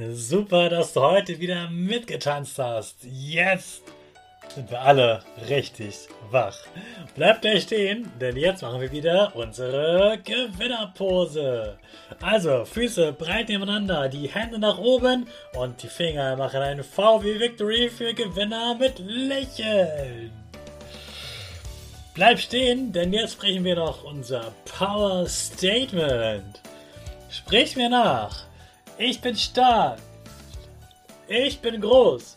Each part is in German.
Super, dass du heute wieder mitgetanzt hast. Jetzt sind wir alle richtig wach. Bleibt gleich stehen, denn jetzt machen wir wieder unsere Gewinnerpose. Also, Füße breit nebeneinander, die Hände nach oben und die Finger machen ein V wie Victory für Gewinner mit Lächeln. Bleib stehen, denn jetzt sprechen wir noch unser Power Statement. Sprich mir nach. Ich bin stark. Ich bin groß.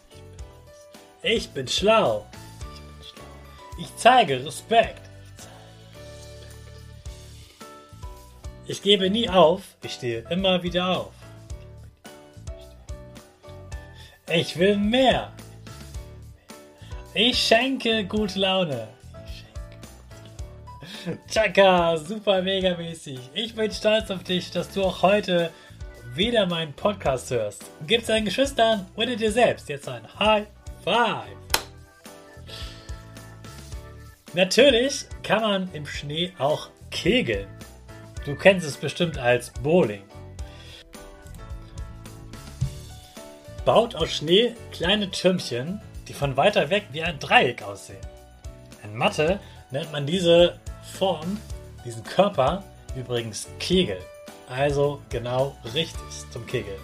Ich bin schlau. Ich zeige Respekt. Ich gebe nie auf. Ich stehe immer wieder auf. Ich will mehr. Ich schenke gute Laune. Chaka, super mega mäßig. Ich bin stolz auf dich, dass du auch heute wieder meinen Podcast hörst. Gib deinen Geschwistern oder dir selbst jetzt ein High Five. Natürlich kann man im Schnee auch kegeln. Du kennst es bestimmt als Bowling. Baut aus Schnee kleine Türmchen, die von weiter weg wie ein Dreieck aussehen. In Mathe nennt man diese Form, diesen Körper übrigens Kegel. Also genau richtig zum Kegeln.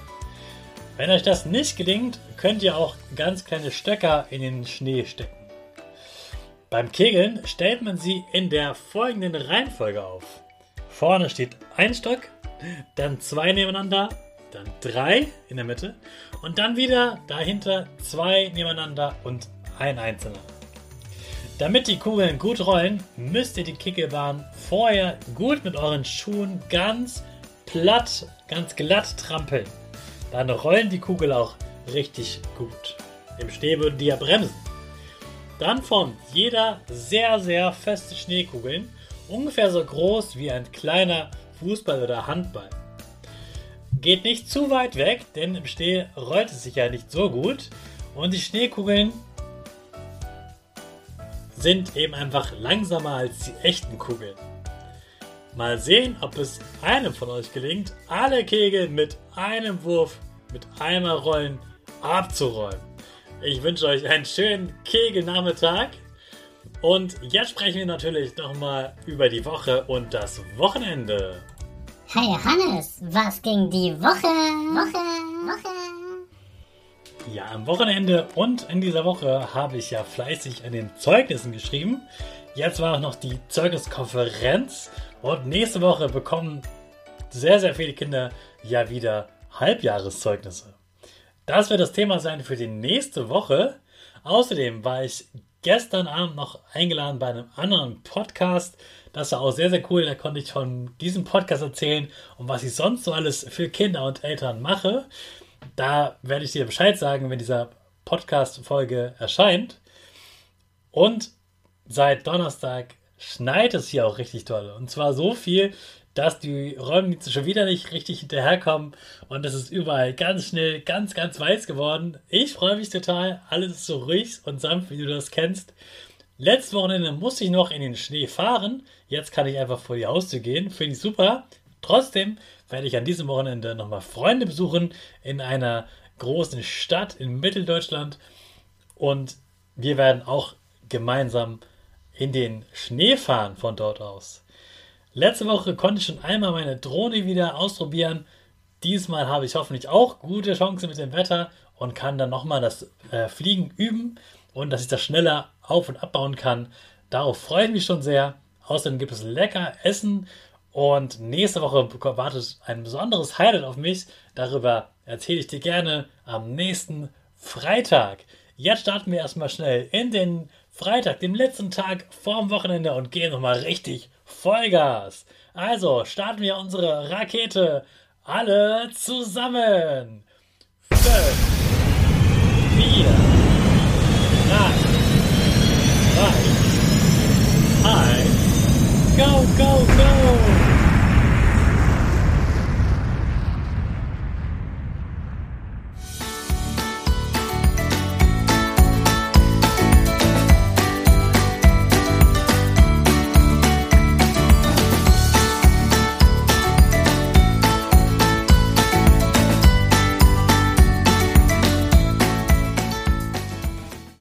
Wenn euch das nicht gelingt, könnt ihr auch ganz kleine Stöcker in den Schnee stecken. Beim Kegeln stellt man sie in der folgenden Reihenfolge auf. Vorne steht ein Stock, dann zwei nebeneinander, dann drei in der Mitte und dann wieder dahinter zwei nebeneinander und ein einzelner. Damit die Kugeln gut rollen, müsst ihr die Kegelbahn vorher gut mit euren Schuhen ganz platt, ganz glatt trampeln. Dann rollen die Kugel auch richtig gut. Im Schnee würden die ja bremsen. Dann formt jeder sehr, sehr feste Schneekugeln, ungefähr so groß wie ein kleiner Fußball oder Handball. Geht nicht zu weit weg, denn im Schnee rollt es sich ja nicht so gut. Und die Schneekugeln sind eben einfach langsamer als die echten Kugeln. Mal sehen, ob es einem von euch gelingt, alle Kegel mit einem Wurf, mit einmal Rollen abzurollen. Ich wünsche euch einen schönen Kegelnachmittag. Und jetzt sprechen wir natürlich nochmal über die Woche und das Wochenende. Hey Hannes, was ging die Woche? Woche, Woche. Ja, am Wochenende und in dieser Woche habe ich ja fleißig an den Zeugnissen geschrieben. Jetzt war auch noch die Zeugniskonferenz und nächste Woche bekommen sehr, sehr viele Kinder ja wieder Halbjahreszeugnisse. Das wird das Thema sein für die nächste Woche. Außerdem war ich gestern Abend noch eingeladen bei einem anderen Podcast. Das war auch sehr, sehr cool. Da konnte ich von diesem Podcast erzählen und was ich sonst so alles für Kinder und Eltern mache. Da werde ich dir Bescheid sagen, wenn dieser Podcast-Folge erscheint. Und seit Donnerstag schneit es hier auch richtig toll. Und zwar so viel, dass die Räumdienste schon wieder nicht richtig hinterherkommen und es ist überall ganz schnell ganz, ganz weiß geworden. Ich freue mich total. Alles ist so ruhig und sanft, wie du das kennst. Letztes Wochenende musste ich noch in den Schnee fahren. Jetzt kann ich einfach vor die Haustür gehen. Finde ich super. Trotzdem werde ich an diesem Wochenende nochmal Freunde besuchen in einer großen Stadt in Mitteldeutschland und wir werden auch gemeinsam in den Schnee fahren von dort aus. Letzte Woche konnte ich schon einmal meine Drohne wieder ausprobieren. Diesmal habe ich hoffentlich auch gute Chancen mit dem Wetter und kann dann nochmal das äh, Fliegen üben und dass ich das schneller auf- und abbauen kann. Darauf freue ich mich schon sehr. Außerdem gibt es lecker Essen und nächste Woche wartet ein besonderes Highlight auf mich. Darüber erzähle ich dir gerne am nächsten Freitag. Jetzt starten wir erstmal schnell in den Freitag, dem letzten Tag vorm Wochenende und gehen nochmal richtig Vollgas. Also starten wir unsere Rakete alle zusammen. 5, 4, 3, 2, 1, go, go, go!